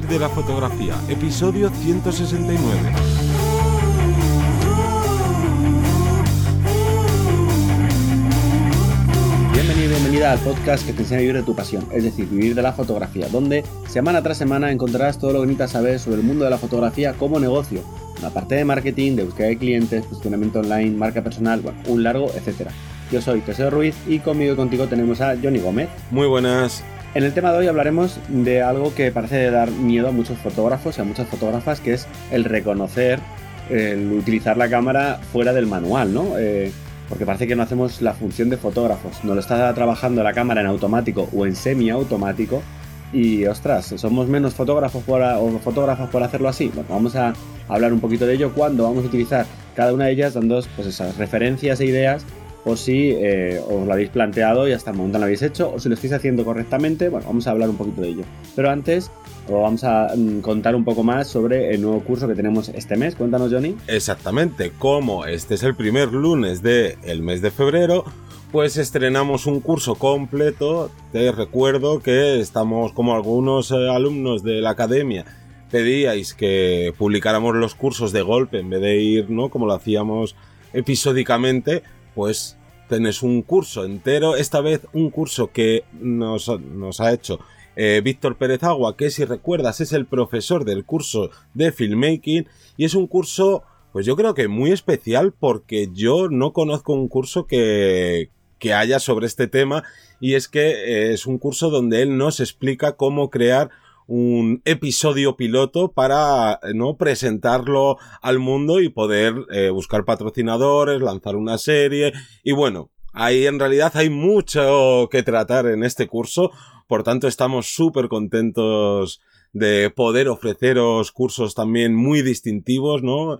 Vivir de la fotografía, episodio 169. Bienvenido y bienvenida al podcast que te enseña a vivir de tu pasión, es decir, vivir de la fotografía, donde semana tras semana encontrarás todo lo que necesitas saber sobre el mundo de la fotografía como negocio, la parte de marketing, de búsqueda de clientes, posicionamiento online, marca personal, bueno, un largo, etcétera. Yo soy Teseo Ruiz y conmigo y contigo tenemos a Johnny Gómez. Muy buenas. En el tema de hoy hablaremos de algo que parece dar miedo a muchos fotógrafos y a muchas fotógrafas, que es el reconocer, el utilizar la cámara fuera del manual, ¿no? Eh, porque parece que no hacemos la función de fotógrafos. No lo está trabajando la cámara en automático o en semiautomático. Y ostras, somos menos fotógrafos por, o fotógrafas por hacerlo así. Bueno, vamos a hablar un poquito de ello cuando vamos a utilizar cada una de ellas, dando pues, esas referencias e ideas o si eh, os lo habéis planteado y hasta el momento lo habéis hecho, o si lo estáis haciendo correctamente, bueno, vamos a hablar un poquito de ello. Pero antes, os vamos a mm, contar un poco más sobre el nuevo curso que tenemos este mes. Cuéntanos, Johnny. Exactamente, como este es el primer lunes del mes de febrero, pues estrenamos un curso completo. Te recuerdo que estamos como algunos eh, alumnos de la academia pedíais que publicáramos los cursos de golpe en vez de ir, ¿no? Como lo hacíamos episódicamente, pues tenés un curso entero, esta vez un curso que nos, ha hecho eh, Víctor Pérez Agua, que si recuerdas es el profesor del curso de filmmaking y es un curso, pues yo creo que muy especial porque yo no conozco un curso que, que haya sobre este tema y es que eh, es un curso donde él nos explica cómo crear un episodio piloto para no presentarlo al mundo y poder eh, buscar patrocinadores, lanzar una serie. Y bueno, ahí en realidad hay mucho que tratar en este curso, por tanto estamos súper contentos de poder ofreceros cursos también muy distintivos, ¿no?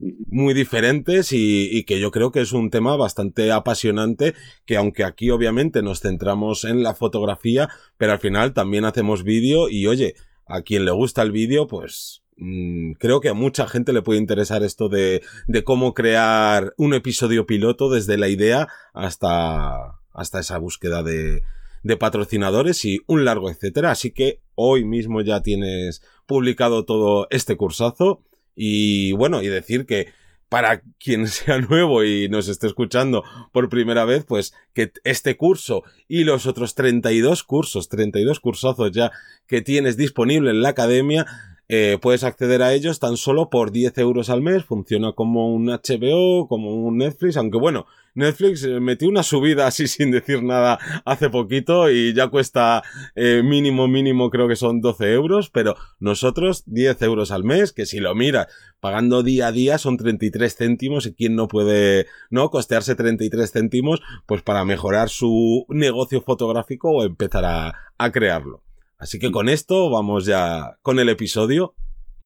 Muy diferentes y, que yo creo que es un tema bastante apasionante que aunque aquí obviamente nos centramos en la fotografía, pero al final también hacemos vídeo y oye, a quien le gusta el vídeo, pues mm, creo que a mucha gente le puede interesar esto de, de cómo crear un episodio piloto desde la idea hasta, hasta esa búsqueda de, de patrocinadores y un largo etcétera. Así que hoy mismo ya tienes publicado todo este cursazo y bueno, y decir que para quien sea nuevo y nos esté escuchando por primera vez, pues que este curso y los otros 32 cursos, 32 cursazos ya que tienes disponible en la academia, eh, puedes acceder a ellos tan solo por 10 euros al mes. Funciona como un HBO, como un Netflix, aunque bueno, Netflix eh, metió una subida así sin decir nada hace poquito y ya cuesta eh, mínimo, mínimo creo que son 12 euros, pero nosotros 10 euros al mes, que si lo miras pagando día a día son 33 céntimos y quién no puede, ¿no? Costearse 33 céntimos pues para mejorar su negocio fotográfico o empezar a, a crearlo. Así que con esto vamos ya con el episodio.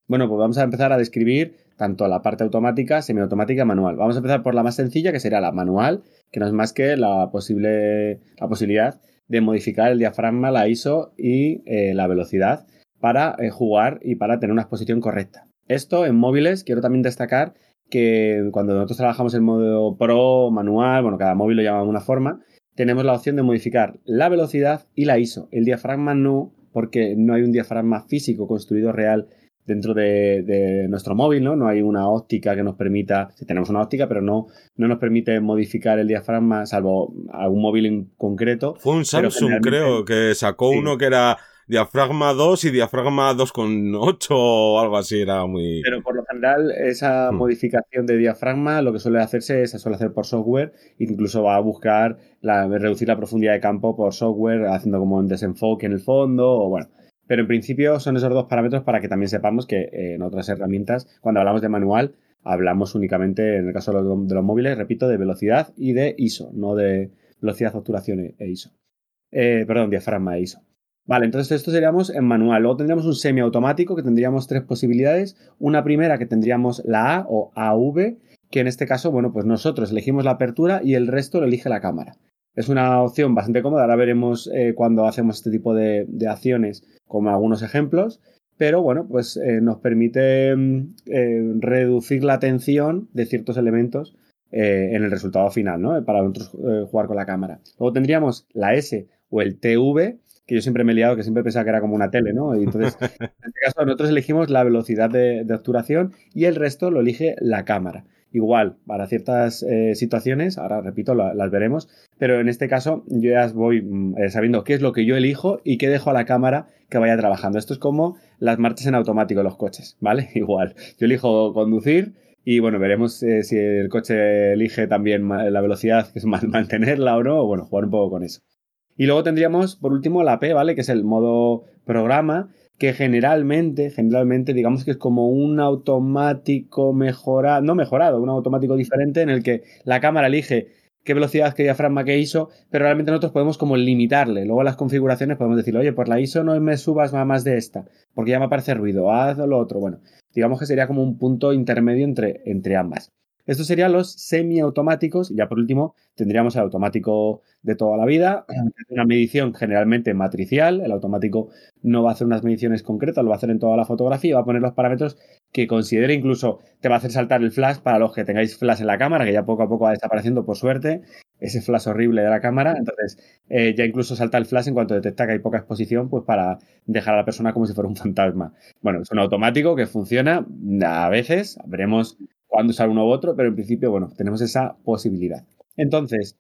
Bueno, pues vamos a empezar a describir tanto la parte automática, semiautomática, manual. Vamos a empezar por la más sencilla, que sería la manual, que no es más que la posible la posibilidad de modificar el diafragma, la ISO y eh, la velocidad para eh, jugar y para tener una exposición correcta. Esto en móviles quiero también destacar que cuando nosotros trabajamos en modo pro, manual, bueno, cada móvil lo llama de una forma, tenemos la opción de modificar la velocidad y la ISO. El diafragma no porque no hay un diafragma físico construido real dentro de, nuestro móvil, ¿no? No hay una óptica que nos permita, si tenemos una óptica, pero no, no nos permite modificar el diafragma, salvo algún móvil en concreto. Fue un Samsung, creo, que sacó uno que era diafragma 2 y diafragma 2,8 o algo así, era muy... Pero por lo general esa hmm. modificación de diafragma lo que suele hacerse es, se suele hacer por software, incluso va a buscar la, reducir la profundidad de campo por software, haciendo como un desenfoque en el fondo, o bueno... Pero en principio son esos dos parámetros para que también sepamos que eh, en otras herramientas, cuando hablamos de manual, hablamos únicamente, en el caso de los, de los móviles, repito, de velocidad y de ISO, no de velocidad, obturación e, e ISO. Eh, perdón, diafragma e ISO. Vale, entonces esto seríamos en manual. Luego tendríamos un semiautomático que tendríamos tres posibilidades. Una primera que tendríamos la A o AV, que en este caso, bueno, pues nosotros elegimos la apertura y el resto lo elige la cámara. Es una opción bastante cómoda. Ahora veremos eh, cuando hacemos este tipo de, acciones como algunos ejemplos. Pero bueno, pues eh, nos permite mm, eh, reducir la tensión de ciertos elementos en el resultado final, ¿no? Para nosotros jugar con la cámara. Luego tendríamos la S o el TV, que yo siempre me he liado, que siempre pensaba que era como una tele, ¿no? Y entonces, en este caso, nosotros elegimos la velocidad de, obturación y el resto lo elige la cámara. Igual, para ciertas eh, situaciones, ahora repito, las veremos, pero en este caso yo ya voy mm, eh, sabiendo qué es lo que yo elijo y qué dejo a la cámara que vaya trabajando. Esto es como las marchas en automático de los coches, ¿vale? Igual, yo elijo conducir y bueno, veremos eh, si el coche elige también la velocidad, que es mantenerla o no, o bueno, jugar un poco con eso. Y luego tendríamos, por último, la P, ¿vale? Que es el modo programa, que generalmente, generalmente, digamos que es como un automático mejorado, no mejorado, un automático diferente en el que la cámara elige qué velocidad, qué diafragma, qué ISO, pero realmente nosotros podemos como limitarle. Luego las configuraciones podemos decir, oye, pues la ISO no me subas más de esta, porque ya me aparece ruido, haz lo otro. Bueno, digamos que sería como un punto intermedio entre, entre ambas. Estos serían los semiautomáticos. Ya por último, tendríamos el automático de toda la vida. Una medición generalmente matricial. El automático no va a hacer unas mediciones concretas, lo va a hacer en toda la fotografía y va a poner los parámetros que considere. Incluso te va a hacer saltar el flash para los que tengáis flash en la cámara, que ya poco a poco va desapareciendo por suerte. Ese flash horrible de la cámara. Entonces, eh, ya incluso salta el flash en cuanto detecta que hay poca exposición, pues para dejar a la persona como si fuera un fantasma. Bueno, es un automático que funciona a veces. Veremos cuando usar uno u otro, pero en principio, bueno, tenemos esa posibilidad. Entonces,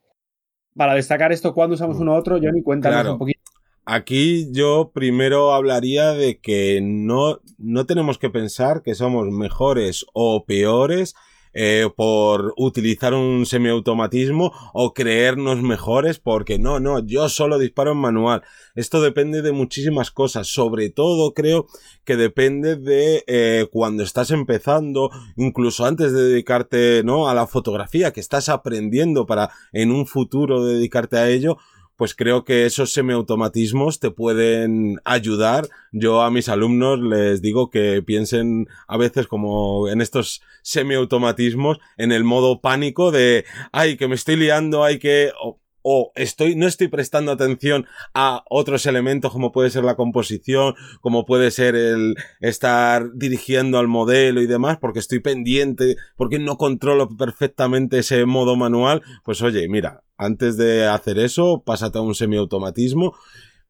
para destacar esto, cuando usamos uno u otro, Johnny, cuéntanos un poquito. Aquí yo primero hablaría de que no, no tenemos que pensar que somos mejores o peores eh, por utilizar un semiautomatismo o creernos mejores porque no, no, yo solo disparo en manual. Esto depende de muchísimas cosas, sobre todo creo que depende de eh, cuando estás empezando, incluso antes de dedicarte, ¿no? A la fotografía, que estás aprendiendo para en un futuro dedicarte a ello, pues creo que esos semiautomatismos te pueden ayudar. Yo a mis alumnos les digo que piensen a veces como en estos semiautomatismos en el modo pánico de, ay, que me estoy liando, hay que, o estoy, no estoy prestando atención a otros elementos como puede ser la composición, como puede ser el estar dirigiendo al modelo y demás, porque estoy pendiente, porque no controlo perfectamente ese modo manual, pues oye, mira, antes de hacer eso, pásate a un semiautomatismo.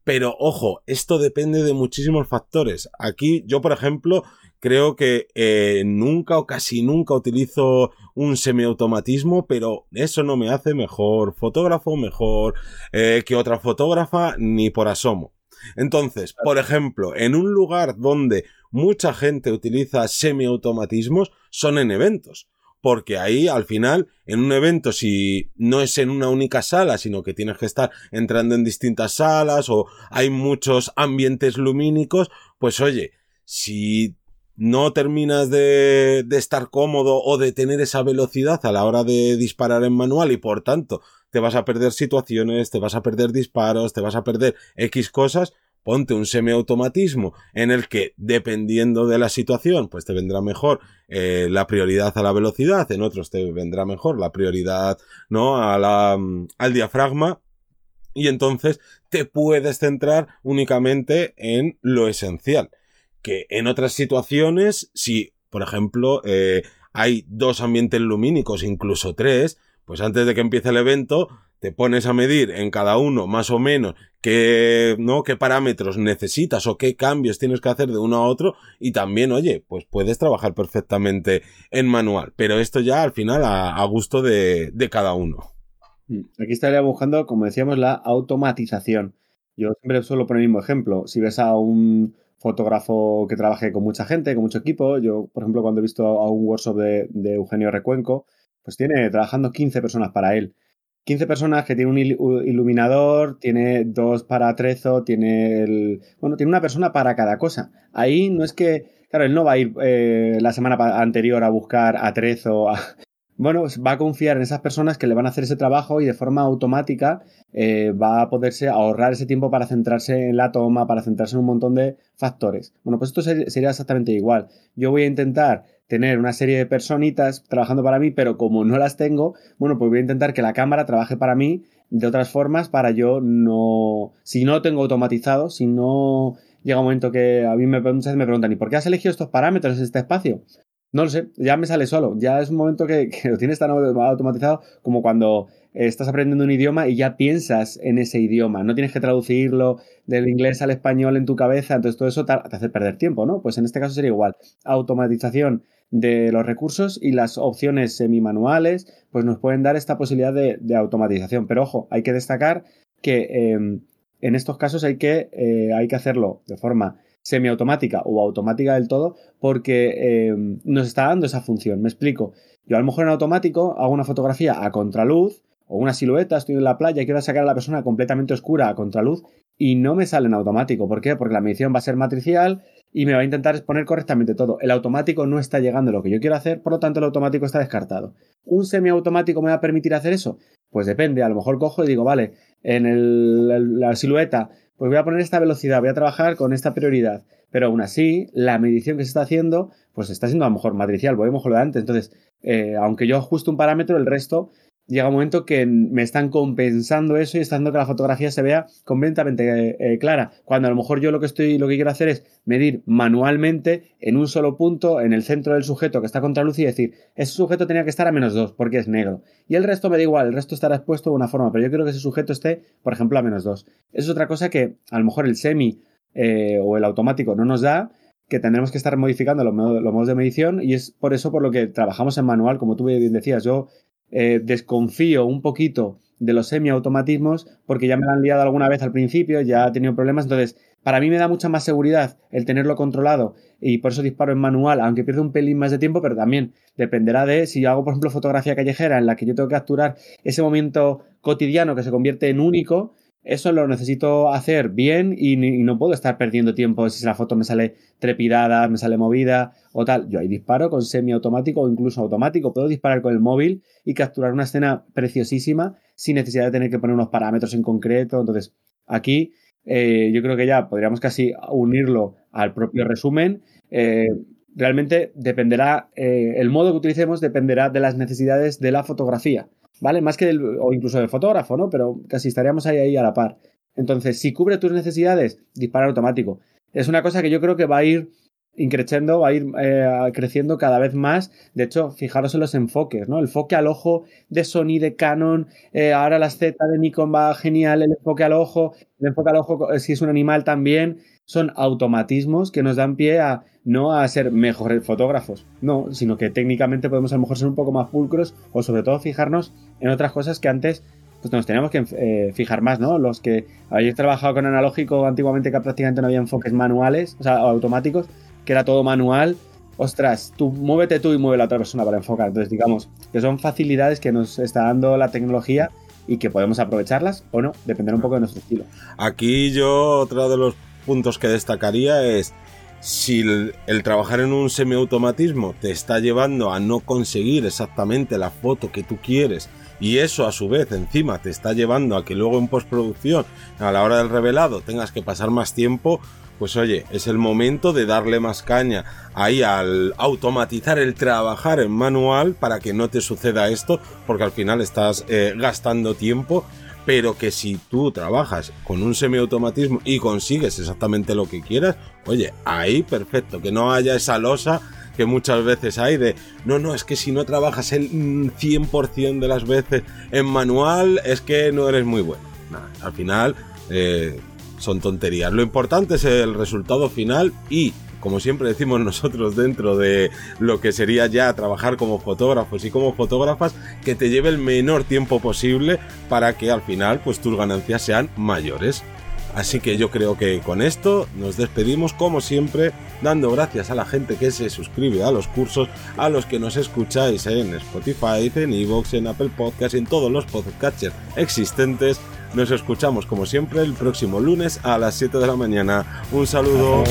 Pero ojo, esto depende de muchísimos factores. Aquí yo, por ejemplo, creo que eh, nunca o casi nunca utilizo un semiautomatismo, pero eso no me hace mejor fotógrafo, mejor eh, que otra fotógrafa, ni por asomo. Entonces, por ejemplo, en un lugar donde mucha gente utiliza semiautomatismos son en eventos porque ahí al final, en un evento, si no es en una única sala, sino que tienes que estar entrando en distintas salas o hay muchos ambientes lumínicos, pues oye, si no terminas de, de estar cómodo o de tener esa velocidad a la hora de disparar en manual y por tanto te vas a perder situaciones, te vas a perder disparos, te vas a perder X cosas, ponte un semiautomatismo en el que, dependiendo de la situación, pues te vendrá mejor eh, la prioridad a la velocidad, en otros te vendrá mejor la prioridad, ¿no? A la, al diafragma. Y entonces te puedes centrar únicamente en lo esencial. Que en otras situaciones, si, por ejemplo, eh, hay dos ambientes lumínicos, incluso tres, pues antes de que empiece el evento, te pones a medir en cada uno más o menos qué, ¿no? qué parámetros necesitas o qué cambios tienes que hacer de uno a otro y también, oye, pues puedes trabajar perfectamente en manual, pero esto ya al final a, gusto de, de, cada uno. Mm, aquí estaría buscando, como decíamos, la automatización. Yo siempre suelo poner el mismo ejemplo. Si ves a un fotógrafo que trabaje con mucha gente, con mucho equipo, yo, por ejemplo, cuando he visto a un workshop de, Eugenio Recuenco, pues tiene trabajando 15 personas para él 15 personas que tiene un iluminador, tiene dos para trezo, tiene el. Bueno, tiene una persona para cada cosa. Ahí no es que. Claro, él no va a ir eh, la semana anterior a buscar. A, bueno, va a confiar en esas personas que le van a hacer ese trabajo y de forma automática eh, va a poderse ahorrar ese tiempo para centrarse en la toma, para centrarse en un montón de factores. Bueno, pues esto sería exactamente igual. Yo voy a intentar tener una serie de personitas trabajando para mí, pero como no las tengo, bueno, pues voy a intentar que la cámara trabaje para mí de otras formas para yo no, si no lo tengo automatizado, si no llega un momento que a mí me, muchas veces me preguntan, ¿y por qué has elegido estos parámetros en este espacio? No lo sé, ya me sale solo. Ya es un momento que, lo tienes tan automatizado como cuando estás aprendiendo un idioma y ya piensas en ese idioma. No tienes que traducirlo del inglés al español en tu cabeza. Entonces todo eso te hace perder tiempo, ¿no? Pues en este caso sería igual. Automatización de los recursos y las opciones semi-manuales, pues nos pueden dar esta posibilidad de, automatización. Pero ojo, hay que destacar que em, en estos casos hay que, eh, hay que hacerlo de forma semiautomática o automática del todo porque em, nos está dando esa función. Me explico. Yo a lo mejor en automático hago una fotografía a contraluz o una silueta, estoy en la playa y quiero sacar a la persona completamente oscura a contraluz y no me sale en automático. ¿Por qué? Porque la medición va a ser matricial y me va a intentar exponer correctamente todo. El automático no está llegando a lo que yo quiero hacer, por lo tanto el automático está descartado. ¿Un semiautomático me va a permitir hacer eso? Pues depende, a lo mejor cojo y digo, vale, en la silueta pues voy a poner esta velocidad, voy a trabajar con esta prioridad. Pero aún así, la medición que se está haciendo, pues está siendo a lo mejor matricial, volvemos a lo de antes. Entonces, eh, aunque yo ajuste un parámetro, el resto llega un momento que me están compensando eso y está haciendo que la fotografía se vea completamente eh, eh, clara. Cuando a lo mejor yo lo que estoy, lo que quiero hacer es medir manualmente en un solo punto, en el centro del sujeto que está contra luz y decir, ese sujeto tenía que estar a menos 2 porque es negro. Y el resto me da igual, el resto estará expuesto de una forma, pero yo quiero que ese sujeto esté, por ejemplo, a menos 2. Eso es otra cosa que a lo mejor el semi eh, o el automático no nos da que tendremos que estar modificando los modos de medición y es por eso por lo que trabajamos en manual, como tú bien decías, yo eh, desconfío un poquito de los semiautomatismos porque ya me lo han liado alguna vez al principio, ya he tenido problemas, entonces para mí me da mucha más seguridad el tenerlo controlado y por eso disparo en manual, aunque pierda un pelín más de tiempo, pero también dependerá de si yo hago, por ejemplo, fotografía callejera en la que yo tengo que capturar ese momento cotidiano que se convierte en único, eso lo necesito hacer bien y, no puedo estar perdiendo tiempo si la foto me sale trepidada, me sale movida o tal. Yo ahí disparo con semiautomático o incluso automático. Puedo disparar con el móvil y capturar una escena preciosísima sin necesidad de tener que poner unos parámetros en concreto. Entonces, aquí eh, yo creo que ya podríamos casi unirlo al propio resumen. Eh, realmente dependerá, eh, el modo que utilicemos dependerá de las necesidades de la fotografía. ¿Vale? Más que del, o incluso del fotógrafo, ¿no? Pero casi estaríamos ahí, ahí a la par. Entonces, si cubre tus necesidades, dispara automático. Es una cosa que yo creo que va a ir increciendo, va a ir eh, creciendo cada vez más. De hecho, fijaros en los enfoques, ¿no? El enfoque al ojo de Sony, de Canon, eh, ahora las Z de Nikon va genial, el enfoque al ojo, el enfoque al ojo eh, si es un animal también, son automatismos que nos dan pie a no a ser mejores fotógrafos, no, sino que técnicamente podemos a lo mejor ser un poco más pulcros o sobre todo fijarnos en otras cosas que antes pues nos teníamos que eh, fijar más, ¿no? Los que habéis trabajado con analógico antiguamente que prácticamente no había enfoques manuales, o sea, automáticos, que era todo manual, ostras, tú muévete tú y mueve la otra persona para enfocar. Entonces, digamos que son facilidades que nos está dando la tecnología y que podemos aprovecharlas o no, dependerá un poco de nuestro estilo. Aquí yo, otro de los puntos que destacaría es si el, trabajar en un semiautomatismo te está llevando a no conseguir exactamente la foto que tú quieres y eso a su vez encima te está llevando a que luego en postproducción a la hora del revelado tengas que pasar más tiempo, pues oye, es el momento de darle más caña ahí al automatizar el trabajar en manual para que no te suceda esto, porque al final estás eh, gastando tiempo pero que si tú trabajas con un semiautomatismo y consigues exactamente lo que quieras, oye, ahí perfecto, que no haya esa losa que muchas veces hay de, no, no, es que si no trabajas el 100% de las veces en manual, es que no eres muy bueno. al final eh, son tonterías. Lo importante es el resultado final y como siempre decimos nosotros dentro de lo que sería ya trabajar como fotógrafos y como fotógrafas, que te lleve el menor tiempo posible para que al final pues tus ganancias sean mayores. Así que yo creo que con esto nos despedimos como siempre, dando gracias a la gente que se suscribe a los cursos, a los que nos escucháis en Spotify, en Evox, en Apple Podcasts, en todos los podcatchers existentes. Nos escuchamos como siempre el próximo lunes a las 7 de la mañana. Un saludo.